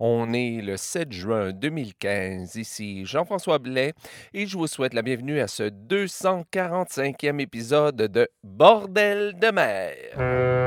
On est le 7 juin 2015. Ici Jean-François Blais et je vous souhaite la bienvenue à ce 245e épisode de Bordel de mer.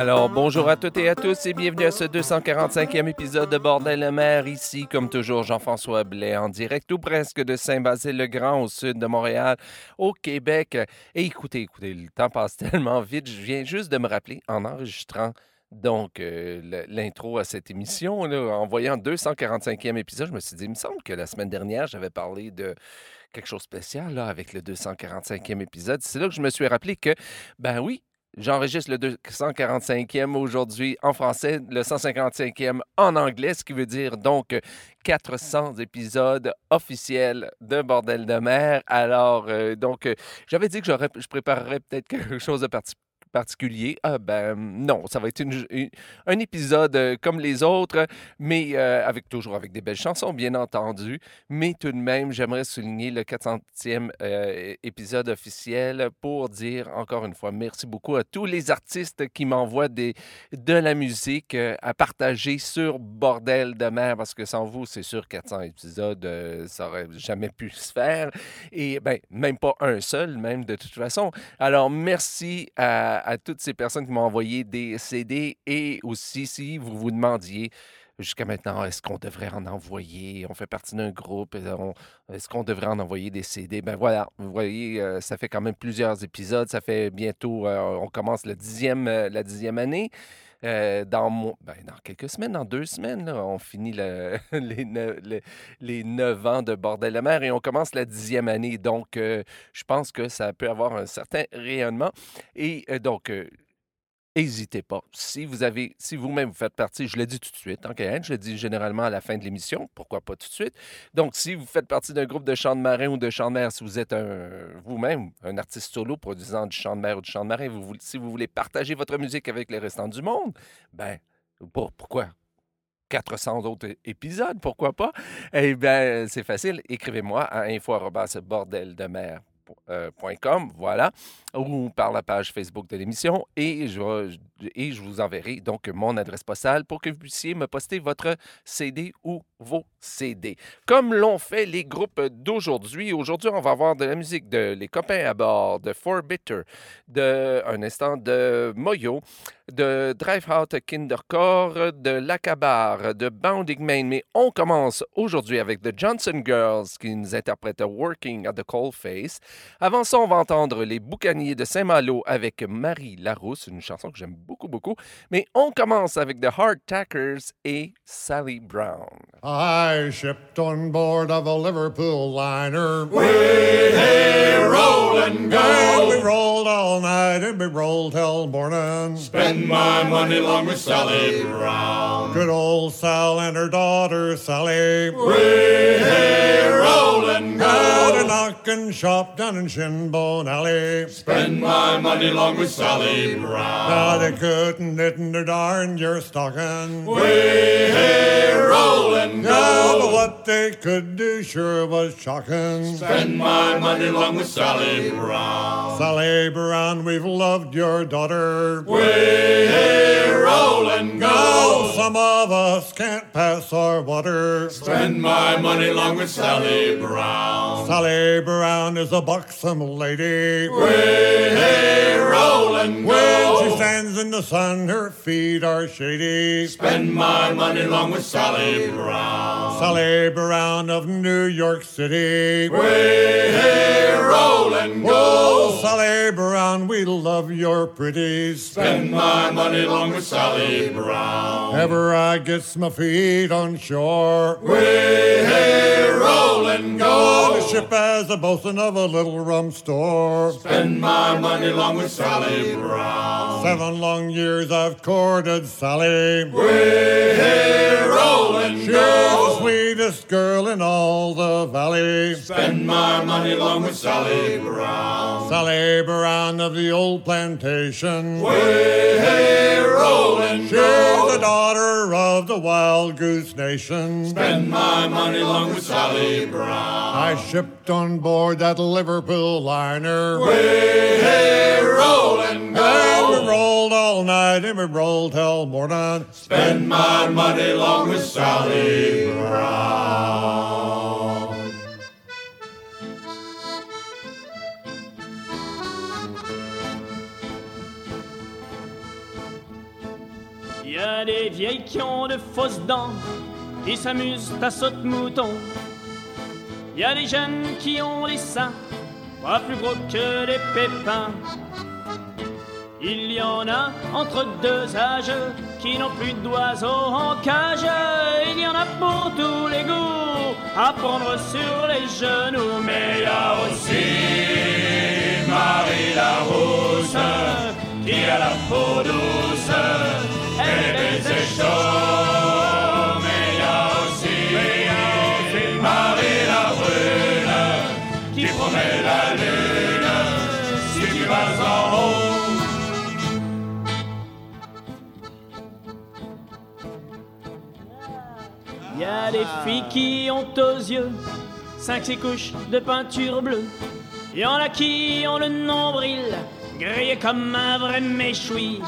Alors, bonjour à toutes et à tous et bienvenue à ce 245e épisode de Bordel de mer. Ici, comme toujours, Jean-François Blais en direct ou presque de Saint-Basile-le-Grand au sud de Montréal, au Québec. Et écoutez, écoutez, le temps passe tellement vite. Je viens juste de me rappeler en enregistrant donc, euh, le- l'intro à cette émission, en voyant le 245e épisode, je me suis dit, il me semble que la semaine dernière, j'avais parlé de quelque chose de spécial là, avec le 245e épisode. C'est là que je me suis rappelé que, ben oui, j'enregistre le 245e aujourd'hui en français, le 155e en anglais, ce qui veut dire donc 400 épisodes officiels de Bordel de mer. Alors, euh, donc, euh, j'avais dit que je préparerais peut-être quelque chose de parti- particulier. Ah ben non, ça va être un épisode euh, comme les autres, mais euh, avec toujours avec des belles chansons, bien entendu. Mais tout de même, j'aimerais souligner le 400e euh, épisode officiel pour dire encore une fois merci beaucoup à tous les artistes qui m'envoient de la musique à partager sur Bordel de mer, parce que sans vous, c'est sûr, 400 épisodes, ça aurait jamais pu se faire. Et ben, même pas un seul, même de toute façon. Alors, merci à, à toutes ces personnes qui m'ont envoyé des CD et aussi si vous vous demandiez jusqu'à maintenant, est-ce qu'on devrait en envoyer? On fait partie d'un groupe, est-ce qu'on devrait en envoyer des CD? Ben voilà, vous voyez, euh, ça fait quand même plusieurs épisodes, ça fait bientôt, euh, on commence dixième, euh, la dixième année. Euh, ben, dans quelques semaines, dans deux semaines, on finit le- les, ne- le- les neuf ans de Bordel de mer et on commence la dixième année. Donc, euh, je pense que ça peut avoir un certain rayonnement. Et euh, donc, N'hésitez pas. Si vous avez, si vous-même vous faites partie, je le dis tout de suite, Cayenne, je le dis généralement à la fin de l'émission, pourquoi pas tout de suite. Donc, si vous faites partie d'un groupe de chant de marin ou de chant de mer, si vous êtes vous-même un artiste solo produisant du chant de mer ou du chant de marin, si vous voulez partager votre musique avec les restants du monde, ben, pour- pourquoi? 400 autres épisodes, pourquoi pas? Eh bien, c'est facile. Écrivez-moi à info.bordeldemer.com, voilà, ou par la page Facebook de l'émission, et je, et je vous enverrai donc mon adresse postale pour que vous puissiez me poster votre CD ou vos CD. Comme l'ont fait les groupes d'aujourd'hui, aujourd'hui, on va avoir de la musique de Les Copains à bord, de For Bitter, de un instant de Moyo, de Drive Out Kindercore, de L'Acabar, de Bounding Main. Mais on commence aujourd'hui avec The Johnson Girls qui nous interprètent Working at the Cold Face. Avant ça, on va entendre Les Boucaniers de Saint-Malo avec Marie Larousse, une chanson que j'aime beaucoup, beaucoup. Mais on commence avec The Hard Tackers et Sally Brown. I shipped on board of a Liverpool liner. roll and And we go. rolled all night and we rolled till morning. Spend my money long with Sally Brown. Good old Sal and her daughter Sally. roll and Had a go. Knockin' shop down in Shinbone Alley. Spend my money long with Sally Brown. Now they couldn't knit in their darn your stocking. roll and Yeah, but what they could do sure was shocking. Spend my money long with Sally Brown. Sally Brown, we've loved your daughter. roll and Oh, go. some of us can't pass our water. Spend my money long with Sally Brown. Sally Brown is a buxom lady. Way hey, rolling, with stands in the sun, her feet are shady. Spend my money long with Sally Brown. Sally Brown of New York City. roll and Oh, go. Sally Brown, we love your pretties. Spend my money long with Sally Brown. Ever I gets my feet on shore. roll and On the go. ship as a bosun of a little rum store. Spend my money long with Sally Brown. Seven long years I've courted Sally. roll and She's the sweetest girl in all the valley. Spend my money long with Sally Brown. Sally Brown of the old plantation. roll and shoe, the daughter of the Wild Goose Nation. Spend my money along with Sally Brown. I shipped on board that Liverpool liner. Way, hey, roll and go. And we rolled all night and we rolled till morning. Spend my money along with Sally Brown. Il y a des vieilles qui ont de fausses dents, qui s'amusent à saute-mouton. Il y a des jeunes qui ont des seins, pas plus gros que des pépins. Il y en a entre deux âges qui n'ont plus d'oiseaux en cage. Il y en a pour tous les goûts, à prendre sur les genoux. Mais il y a aussi Marie la rousse qui a la peau douce. Elle est baisée chaud. Filles qui ont aux yeux cinq six couches de peinture bleue. Il y en a qui ont le nombril grillé comme un vrai méchoui.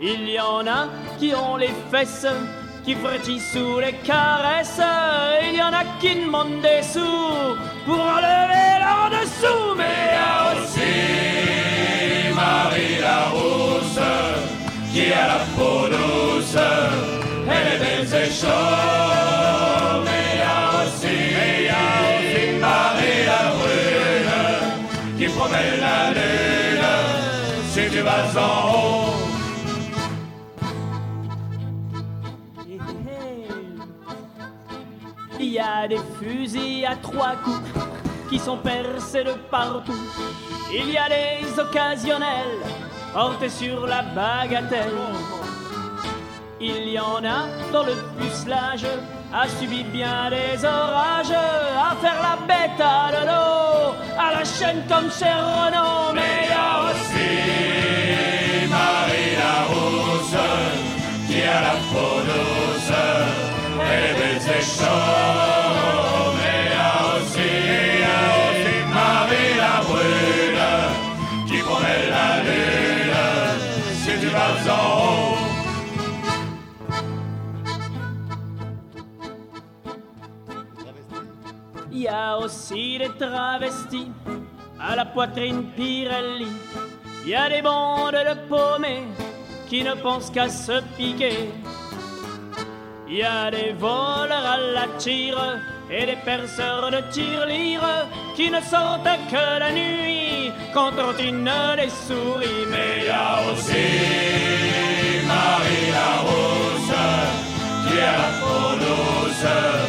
Il y en a qui ont les fesses qui frétillent sous les caresses. Il y en a qui demandent des sous pour enlever leur dessous. Mais il y a aussi Marie la rousse qui a la peau douce. Elle. Mais il y a aussi, il y a qui promet la lune si tu vas en haut. Il y a des fusils à trois coups qui sont percés de partout. Il y a les occasionnels portés sur la bagatelle. Y en a dans le pucelage a subi bien des orages à faire la bête à l'eau, à la chaîne comme chez Renault. Mais y a aussi Marie la rousse qui a la peau douce. Chaud. Aussi des travestis à la poitrine Pirelli. Il y a des bandes de paumés qui ne pensent qu'à se piquer. Il y a des voleurs à la tire et des perceurs de tirelire qui ne sortent que la nuit quand trottinent des souris. Mais il y a aussi Marie la a la.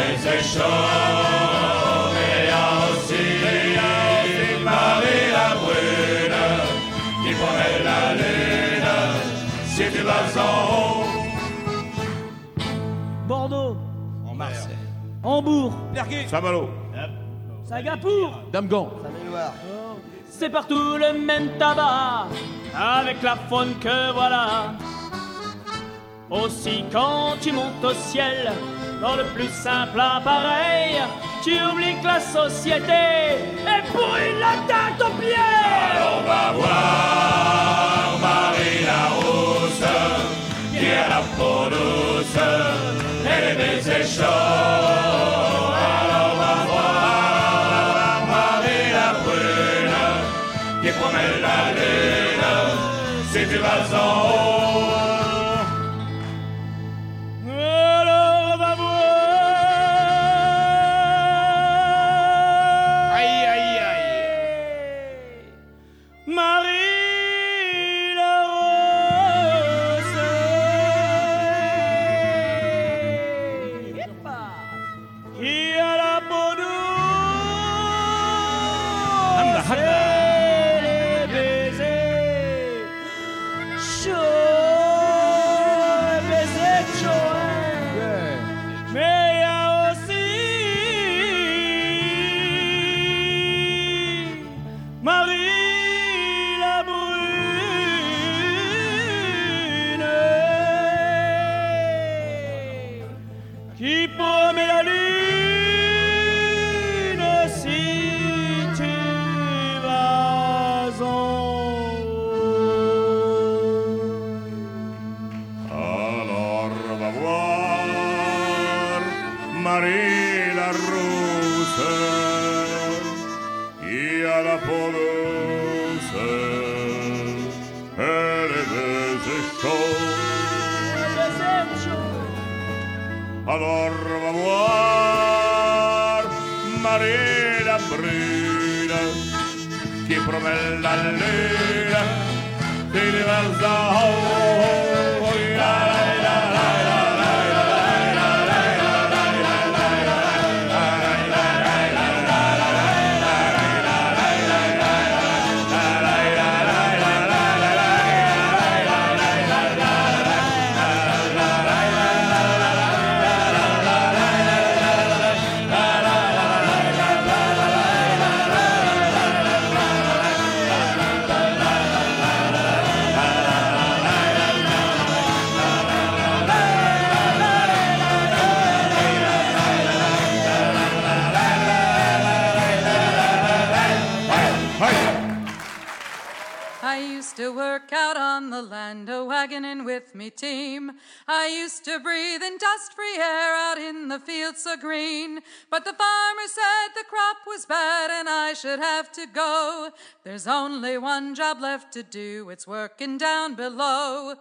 Elle est baisée chaud. Mais il y a aussi, il y a aussi Marie la brune qui promet la lune si tu vas en haut. Bordeaux, Marseille. Hambourg, Saint-Malo. Singapour, Damgon. c'est partout le même tabac, avec la faune que voilà. Aussi quand tu montes au ciel, dans le plus simple appareil, tu oublies que la société est pourrie de la tête aux pieds. On va voir Marie la rousse qui a la peau douce. Elle est baisée chaud. Free air out in the fields so green. But the farmer said the crop was bad and I should have to go. There's only one job left to do, it's working down below.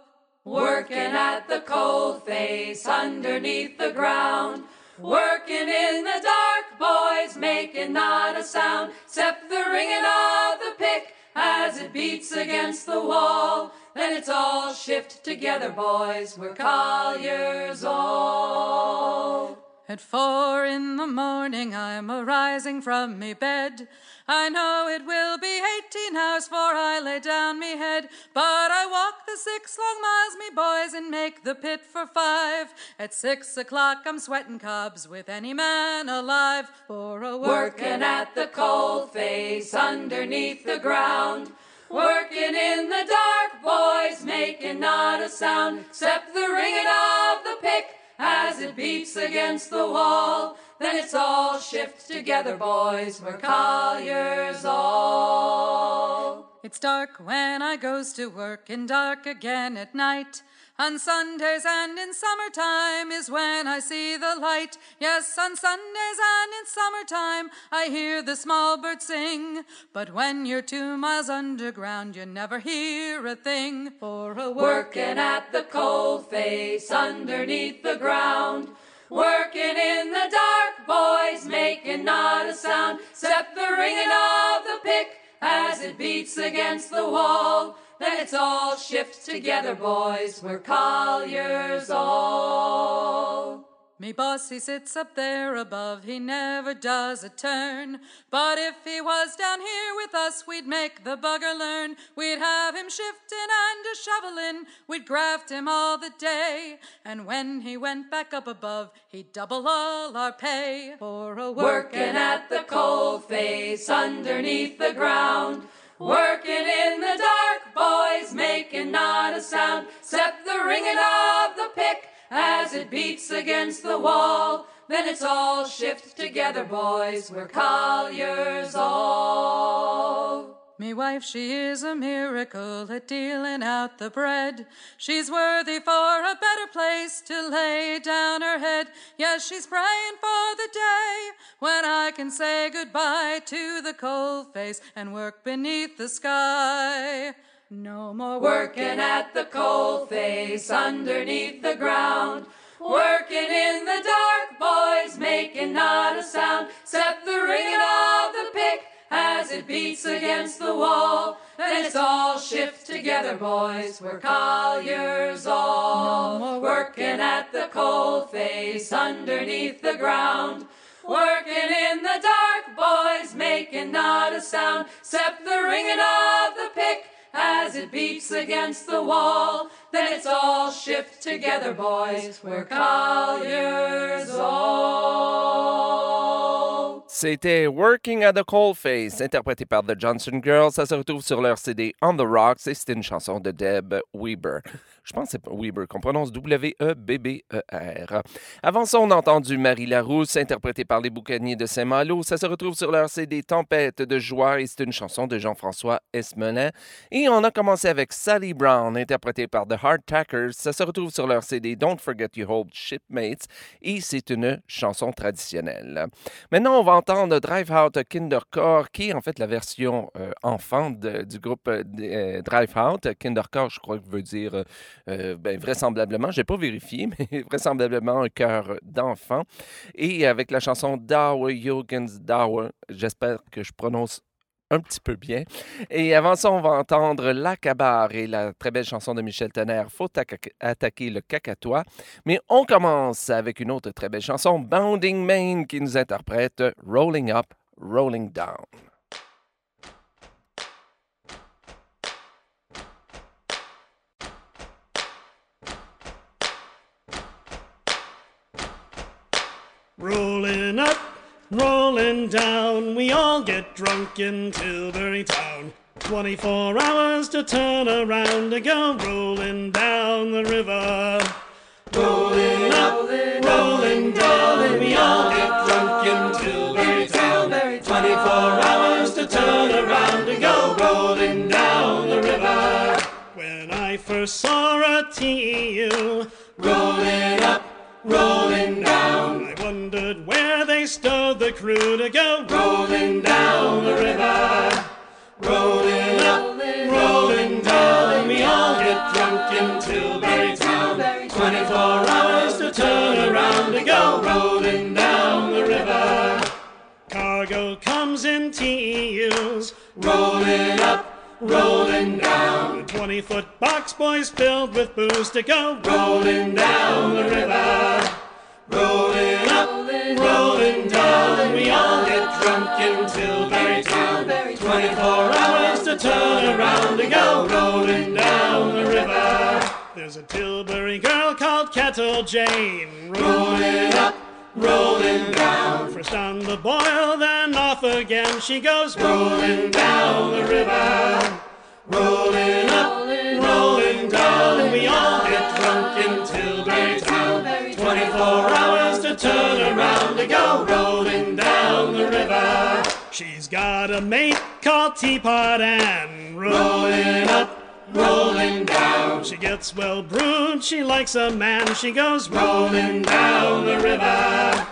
Working at the cold face underneath the ground. Working in the dark, boys, making not a sound, except the ringing of the pick as it beats against the wall. It's all shift together, boys, we're colliers all. At four in the morning I'm arising from me bed. I know it will be eighteen hours for I lay down me head, but I walk the six long miles, me boys, and make the pit for five. At six o'clock I'm sweating cobs with any man alive for a work. Working at the cold face underneath the ground. Working in the dark, boys, making not a sound, except the ringing of the pick as it beats against the wall. Then it's all shift together, boys, we're colliers all. It's dark when I goes to work and dark again at night. On Sundays and in summertime is when I see the light. Yes, on Sundays and in summertime I hear the small birds sing. But when you're two miles underground, you never hear a thing. For a work Working at the coal face underneath the ground. Working in the dark, boys, making not a sound, except the ringing of the pick as it beats against the wall. Then it's all shift together, boys, we're colliers all. Me boss, he sits up there above, he never does a turn. But if he was down here with us, we'd make the bugger learn. We'd have him shifting and a shoveling, we'd graft him all the day. And when he went back up above, he'd double all our pay. For a Working at the coal face underneath the ground. Working in the dark, boys, making not a sound, except the ringing of the pick as it beats against the wall. Then it's all shift together, boys, we're colliers all. Me wife, she is a miracle at dealing out the bread. She's worthy for a better place to lay down her head. Yes, she's praying for the day when I can say goodbye to the cold face and work beneath the sky. No more Working at the cold face underneath the ground. Working in the dark, boys, making not a sound, except the ringing of the pick as it beats against the wall. Then it's all shift together, boys, we're colliers all. No Working at the coal face underneath the ground. Working in the dark, boys, making not a sound, except the ringing of the pick as it beats against the wall. Then it's all shift together, boys, we're colliers all. C'était Working at the Coalface, interprété par The Johnson Girls. Ça se retrouve sur leur CD On the Rocks et c'était une chanson de Deb Weber. Je pense que c'est Weber, qu'on prononce W-E-B-B-E-R. Avant ça, on a entendu Marie Larousse, interprétée par les Boucaniers de Saint-Malo. Ça se retrouve sur leur CD Tempête de joie et c'est une chanson de Jean-François Esmelin. Et on a commencé avec Sally Brown, interprétée par The Hardtackers. Ça se retrouve sur leur CD Don't Forget Your Old Shipmates et c'est une chanson traditionnelle. Maintenant, on va entendre Drive Out Kindercore, qui est en fait la version euh, enfant du groupe euh, euh, Drive Out. Kindercore, je crois que veut dire euh, ben, vraisemblablement, je n'ai pas vérifié, mais vraisemblablement un cœur d'enfant. Et avec la chanson Dauer Jürgens Dauer, j'espère que je prononce un petit peu bien. Et avant ça, on va entendre La Cabar et la très belle chanson de Michel Tonnerre, Faut atta- attaquer le cacatois. Mais on commence avec une autre très belle chanson, Bounding Main, qui nous interprète Rolling Up, Rolling Down. Rolling up, rolling down, we all get drunk in Tilbury Town. 24 hours to turn around and go rolling down the river. Rolling up, rolling down, we all get drunk in Tilbury Town. 24 hours to turn around and go rolling down the river. When I first saw a TU rolling up, rolling down, I wondered where they stowed the crew to go rolling down the river. Rolling up, rolling down, we all get drunk in Tilbury Town. 24 hours to turn around to go rolling down the river. Cargo comes in TEUs, rolling up, rolling down. 20 foot box boys filled with booze to go rolling down the river. Rolling up, rolling down, we all get drunk in Tilbury Town. 24 hours to turn around and go rolling down the river. There's a Tilbury girl called Kettle Jane, rolling up, rolling down. First on the boil, then off again she goes rolling down the river. Rolling up, rolling down, and we all get drunk in Tilbury Town. 24 hours to turn around to go rolling down the river. She's got a mate called Teapot Ann, rolling up, rolling down. She gets well brewed, she likes a man, she goes rolling down the river.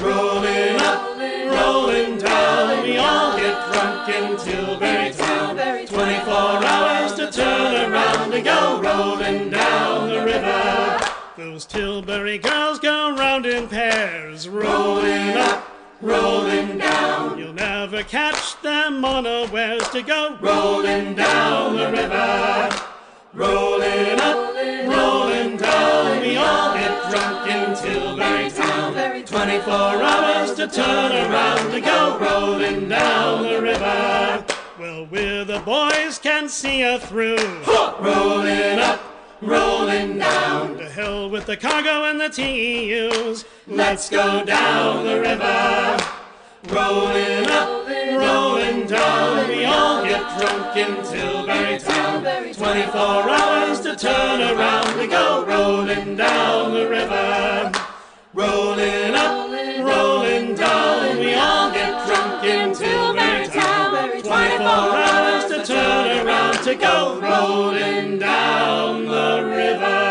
Rolling up, rolling down, we all get drunk in Tilbury Town. 24 hours to turn around and go rolling down the river. Those Tilbury girls go round in pairs, rolling up, rolling down. You'll never catch them unawares to go rolling down the river. Rolling up, rolling all get drunk in Tilbury Town. 24 hours to turn around to go rolling down the river. Well, we're the boys can see her through. Rolling up, rolling down. To hell with the cargo and the TEUs. Let's go down the river. Rolling up, rolling down, we all get drunk in Tilbury. 24 hours to turn around We go rolling down the river. Rolling up, rolling down, we all get drunk in Tilbury Town. 24 hours to turn around to go rolling down the river.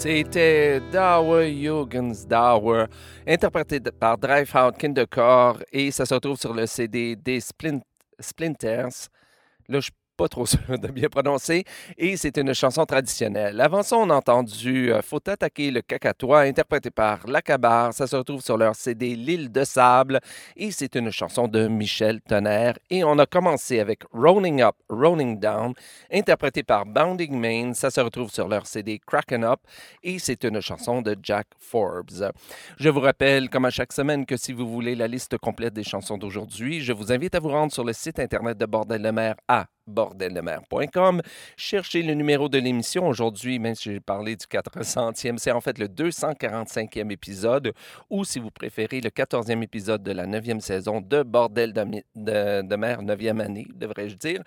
C'était Dower Jugendsdauer, interprété de- par Driveout Kindercore, et ça se retrouve sur le CD des Splin- Splinters. Pas trop sûr de bien prononcer. Et c'est une chanson traditionnelle. Avant ça, on a entendu euh, Faut attaquer le cacatois, interprété par Lacabar. Ça se retrouve sur leur CD L'île de sable. Et c'est une chanson de Michel Tonnerre. Et on a commencé avec Rolling Up, Rolling Down, interprété par Bounding Main. Ça se retrouve sur leur CD Kraken Up. Et c'est une chanson de Jack Forbes. Je vous rappelle, comme à chaque semaine, que si vous voulez la liste complète des chansons d'aujourd'hui, je vous invite à vous rendre sur le site internet de Bordel de mer à bordeldemer.com. Cherchez le numéro de l'émission. Aujourd'hui, même si j'ai parlé du 400e, c'est en fait le 245e épisode, ou si vous préférez, le 14e épisode de la 9e saison de Bordel de, mer, 9e année, devrais-je dire.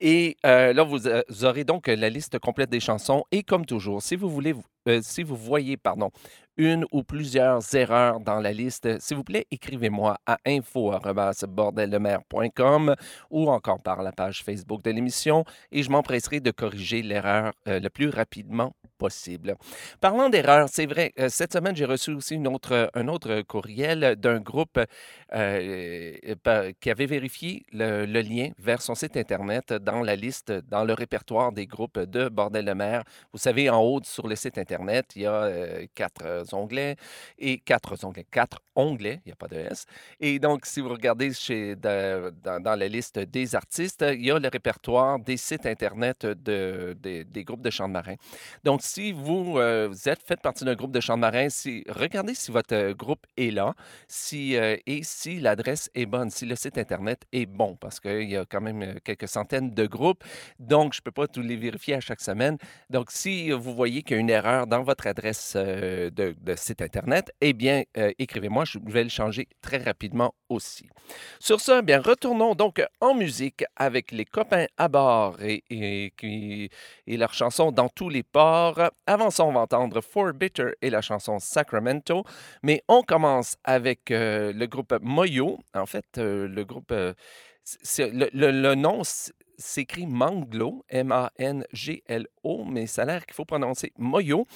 Et euh, là, vous, euh, vous aurez donc la liste complète des chansons. Et comme toujours, si vous voulez euh, si vous voyez, pardon, une ou plusieurs erreurs dans la liste, s'il vous plaît, écrivez-moi à info.bordeldemer.com ou encore par la page Facebook de l'émission et je m'empresserai de corriger l'erreur euh, le plus rapidement possible. Parlant d'erreurs, c'est vrai, euh, cette semaine, j'ai reçu aussi une autre, un autre courriel d'un groupe qui avait vérifié le, lien vers son site Internet dans la liste, dans le répertoire des groupes de Bordel de mer. Vous savez, en haut sur le site Internet, il y a euh, quatre euh, onglets et quatre onglets, il n'y a pas de S. Et donc, si vous regardez chez, dans, la liste des artistes, il y a le répertoire des sites Internet de, des- groupes de chants de marin. Donc, si vous, euh, vous êtes faites partie d'un groupe de chants de marin, si, regardez si votre groupe est là si, et si l'adresse est bonne, si le site Internet est bon, parce qu'il y a quand même quelques centaines de groupes. Donc, je ne peux pas tous les vérifier à chaque semaine. Donc, si vous voyez qu'il y a une erreur dans votre adresse euh, de, site Internet, eh bien, euh, écrivez-moi, je vais le changer très rapidement aussi. Sur ce, eh bien, retournons donc en musique avec les copains à bord et, et, et leur chanson Dans tous les ports. Avant ça, on va entendre For Bitter et la chanson Sacramento. Mais on commence avec euh, le groupe Moyo. En fait, le groupe, le, le- le nom s'écrit Manglo, M-A-N-G-L-O, mais ça a l'air qu'il faut prononcer Moyo.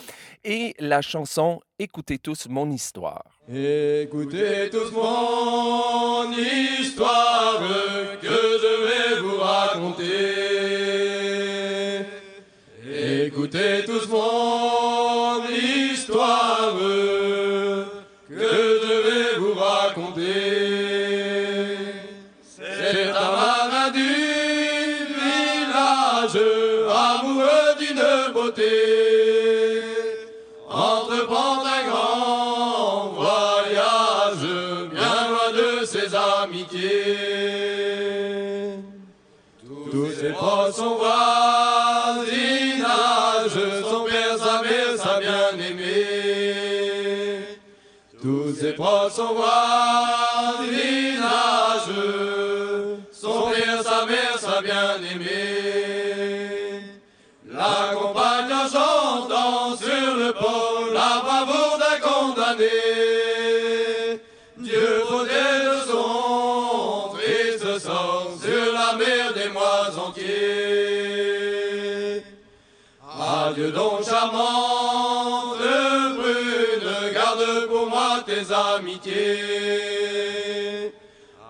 Et la chanson Écoutez tous mon histoire. Écoutez tous mon histoire que je vais vous raconter. Écoutez tous mon histoire proches, son voisinage, son père, sa mère, sa bien-aimée. La compagne chantant sur le port la bravoure d'un condamné. Amitiés.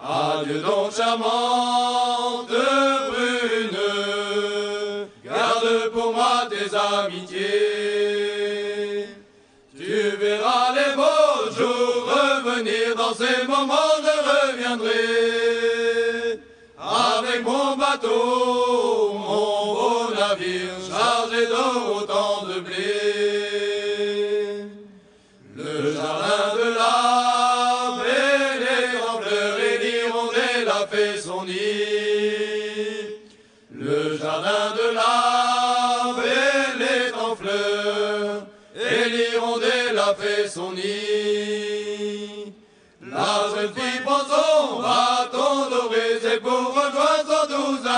Adieu donc charmante brune, garde pour moi tes amitiés. Tu verras les beaux jours revenir, dans ces moments je reviendrai. Avec mon bateau, mon beau navire,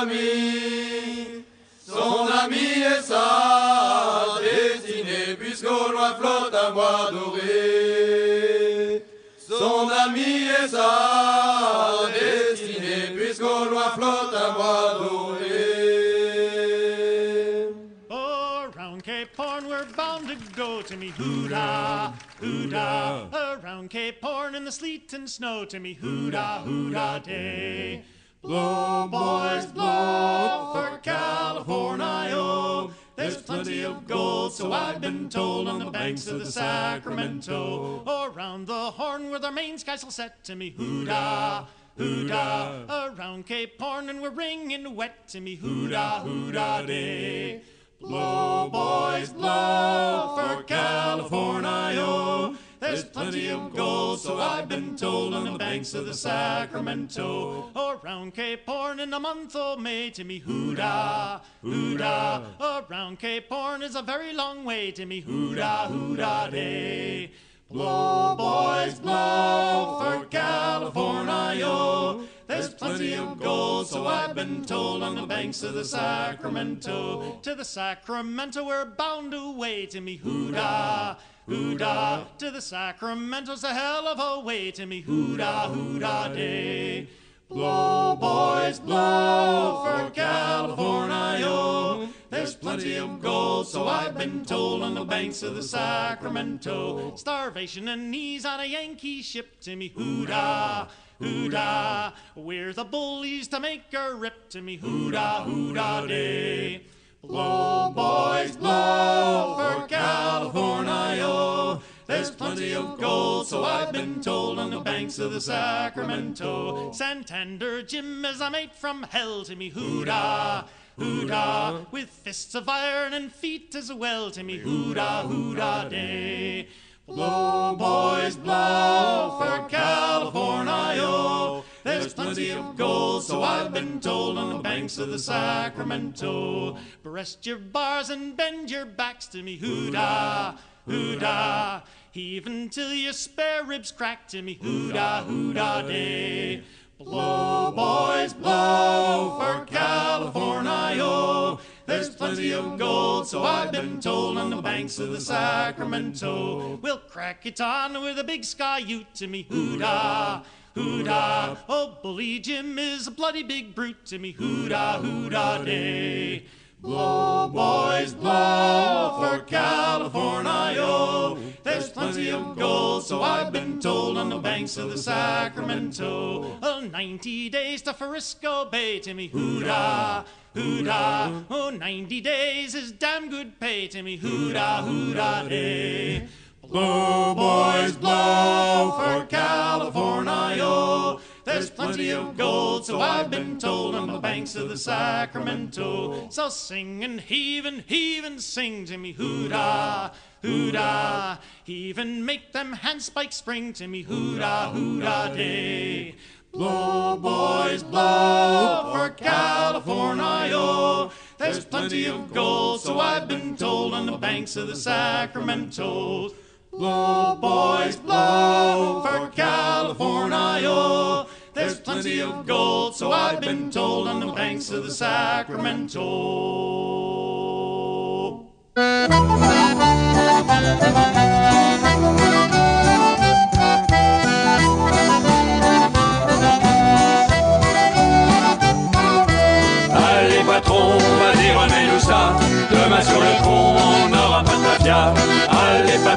douze amis. Son ami est sa destinée, puisqu'au loin flotte un bois doré. Son ami est sa destinée, puisqu'au loin flotte un bois doré. Oh, Around Cape Horn we're bound to go to me hoo-da, hoo-da. Around oh, Cape Horn in the sleet and snow to me hoo-da, hoo-da day. Blow, boys, blow for California. There's plenty of gold, so I've been told, on the banks of the Sacramento. Around the Horn where the main skysail set to me hoo-da, hoo-da. Around Cape Horn and we're ringing wet to me hoo-da, hoo-da day. Blow, boys, blow for California. There's plenty of gold, so I've been told, on the banks of the Sacramento. Around Cape Horn in the month of May to me hoo-da, hoo-da. Around Cape Horn is a very long way to me hoo-da, hoo-da day. Blow, boys, blow for California. There's plenty of gold, so I've been told on the banks of the Sacramento. To the Sacramento we're bound away, Timmy Hoodah, Hoodah. To the Sacramento's a hell of a way, Timmy Hoodah, Hoodah day. Blow, boys, blow for California. There's plenty of gold, so I've been told on the banks of the Sacramento. Starvation and knees on a Yankee ship, Timmy Hoodah, Hoodah. We're the bullies to make a rip, to Timmy Hoodah, Hoodah day. Blow, boys, blow for California. There's plenty of gold, so I've been told on the banks of the Sacramento. Santander Jim is a mate from hell, Timmy Hoodah, Hoodah. With fists of iron and feet as well, Timmy Hoodah, Hoodah day. Blow, boys, blow for California. There's plenty of gold, so I've been told on the banks of the Sacramento. Breast your bars and bend your backs to me, hoodah, hoodah. Heave until your spare ribs crack to me, hoodah, hoodah day. Blow, boys, blow for California. There's plenty of gold, so I've been told on the banks of the Sacramento. We'll crack it on with a big sky ute to me, hoodah, hoodah. Oh, Bully Jim is a bloody big brute to me, hoodah, hoodah day. Blow, boys, blow for California. There's plenty of gold, so I've been told on the banks of the Sacramento. Oh, 90 days to Frisco Bay, Timmy, hoodah, hoodah. Oh, 90 days is damn good pay, Timmy, hoodah, hoodah day. Blow, boys, blow for California. There's plenty of gold, so I've been told on the banks of the Sacramento. So sing and heave and heave and sing, Timmy, hoodah, hoodah. Heave and make them handspikes spring, Timmy, hoodah, hoodah day. Blow, boys, blow for California. There's plenty of gold, so I've been told on the banks of the Sacramento. Blow, boys, blow for California. There's plenty of gold, so I've been told on the banks of the Sacramento.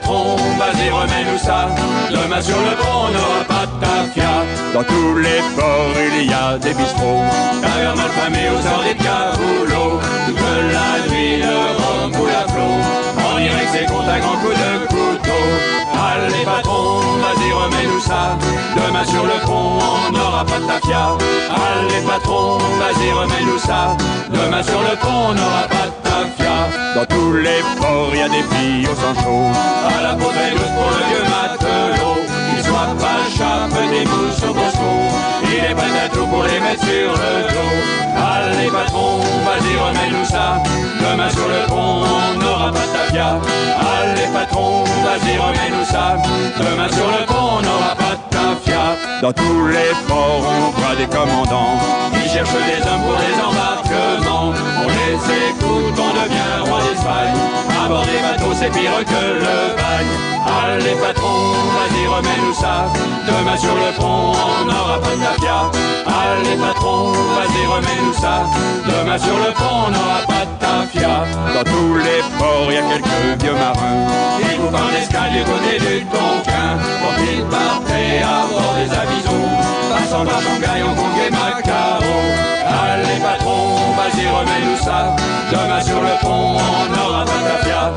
Patron, vas-y remets-nous ça. Demain sur le pont, on n'aura Dans tous les ports, il y a des bistrots. Taverne malfamée au sort des caboulots Toute la nuit, le rhum coule à flot. On dirait que c'est contre un grand coup de couteau. Allez patron, vas-y remets-nous ça. Demain sur le pont, on n'aura pas de tafia. Allez patron, vas-y remets-nous ça. Demain sur le pont, on n'aura pas de tafia. Dans tous les ports, il y a des filles au sang chaud. À la peau très douce pour le vieux matelot Soit pas chape des mousses au bosco Il est prêt à tout pour les mettre sur le dos. Allez patron, vas-y remets-nous ça. Demain sur le pont, on n'aura pas de tafia Allez patron, vas-y remets-nous ça. Demain sur le pont, on n'aura pas de tafia Dans tous les ports, on voit des commandants Qui cherchent des hommes pour les embarquements. On les écoute, on devient roi d'Espagne. À bord des bateaux, c'est pire que le bagne. Allez patron, vas-y remets-nous ça. Demain sur le pont, on n'aura pas de tafia Allez patron, vas-y remets-nous ça. Demain sur le pont, on n'aura pas de tafia Dans tous les ports, il y a quelques vieux marins. Qui vous parlent d'escale du côté du Tonkin. Pour qu'ils partaient à bord des avisons Passant par Shanghai, Hong Kong et Macao Allez patron, vas-y remets-nous ça. Demain sur le pont, on de tafia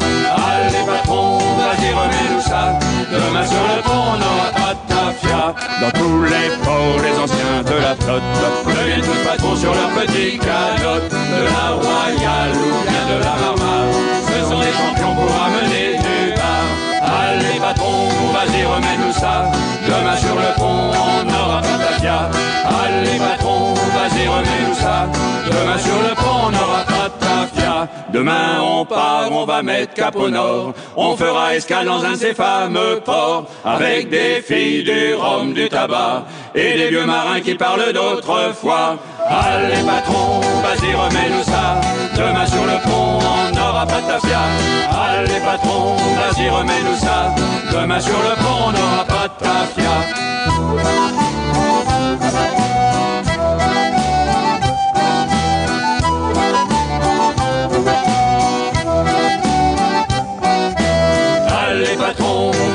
Allez patron, vas-y remets-nous ça. Demain sur le pont, on de tafia Dans tous les ports, les anciens de la flotte Deviennent tous patrons sur leur petit canotte De la Royale ou bien de la Marmare Ce sont des champions pour amener du bar Allez patron, vas-y remets-nous ça Demain sur le pont, on n'aura pas de Allez patron, vas-y remets-nous ça Demain sur le pont, on n'aura pas tafia Demain on part, on va mettre cap au nord. On fera escale dans un de ces fameux ports. Avec des filles, du rhum, du tabac. Et des vieux marins qui parlent d'autrefois. Allez patron, vas-y remets-nous ça. Demain sur le pont, on n'aura pas de tafia. Allez patron, vas-y remets-nous ça. Demain sur le pont, on n'aura pas de tafia.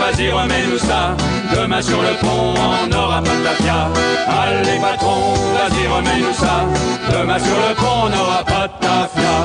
Vas-y remets-nous ça. Demain sur le pont, on n'aura pas de tafia. Allez patron, vas-y remets-nous ça. Demain sur le pont, on n'aura pas de tafia.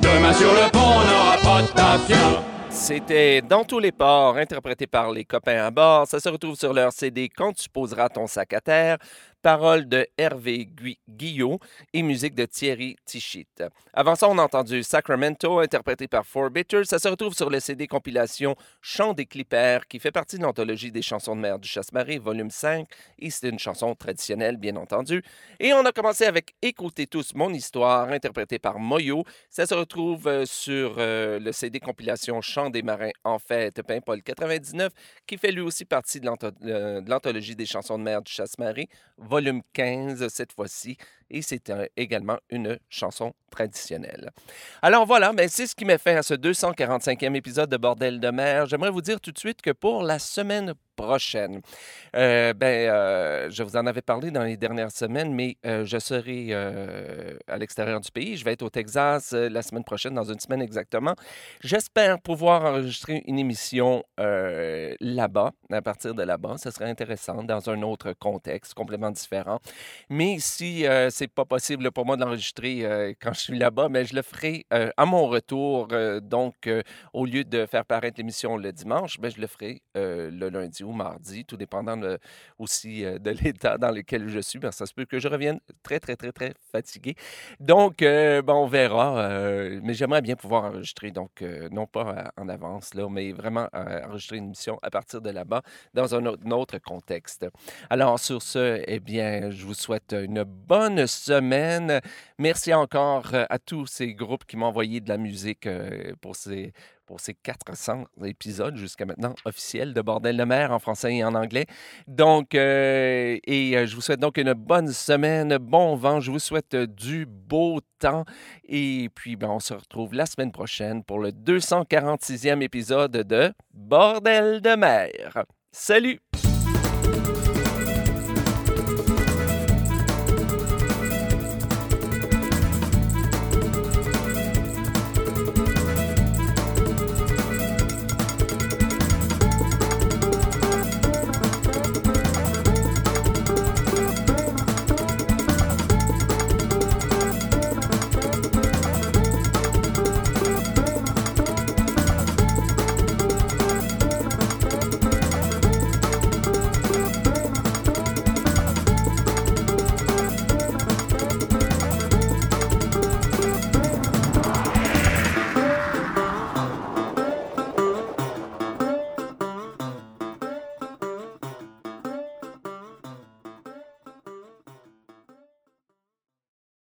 Demain sur le pont, on n'aura pas de tafia. C'était Dans tous les ports, interprété par les copains à bord. Ça se retrouve sur leur CD Quand tu poseras ton sac à terre. Paroles de Hervé Gui- Guillot et musique de Thierry Tichit. Avant ça, on a entendu Sacramento, interprété par Four Bitters. Ça se retrouve sur le CD compilation Chant des Clippers, qui fait partie de l'anthologie des chansons de mer du Chasse-Marée, volume 5. Et c'est une chanson traditionnelle, bien entendu. Et on a commencé avec Écoutez tous mon histoire, interprété par Moyo. Ça se retrouve euh, sur euh, le CD compilation Chant des marins en fête, Paimpol 99, qui fait lui aussi partie de euh, l'anthologie des chansons de mer du Chasse-Marée, volume 15 cette fois-ci. Et c'est également une chanson traditionnelle. Alors voilà, mais c'est ce qui met fin à ce 245e épisode de Bordel de mer. J'aimerais vous dire tout de suite que pour la semaine prochaine, euh, ben, euh, je vous en avais parlé dans les dernières semaines, mais euh, je serai euh, à l'extérieur du pays. Je vais être au Texas la semaine prochaine, dans une semaine exactement. J'espère pouvoir enregistrer une émission là-bas, à partir de là-bas. Ce serait intéressant dans un autre contexte complètement différent. Mais si euh, c'est pas possible pour moi de l'enregistrer quand je suis là-bas, mais je le ferai à mon retour. Donc, au lieu de faire paraître l'émission le dimanche, ben, je le ferai le lundi mardi, tout dépendant aussi euh, de l'état dans lequel je suis. que ça se peut que je revienne très, très, très, très fatigué. Donc, euh, on verra. euh, mais j'aimerais bien pouvoir enregistrer, donc euh, non pas en avance, là, mais vraiment enregistrer une émission à partir de là-bas dans un autre, contexte. Alors, sur ce, eh bien, je vous souhaite une bonne semaine. Merci encore à tous ces groupes qui m'ont envoyé de la musique pour ces, pour ces 400 épisodes jusqu'à maintenant officiels de Bordel de mer en français et en anglais. Donc, euh, et euh, je vous souhaite donc une bonne semaine, bon vent. Je vous souhaite euh, du beau temps. Et puis, ben, on se retrouve la semaine prochaine pour le 246e épisode de Bordel de mer. Salut!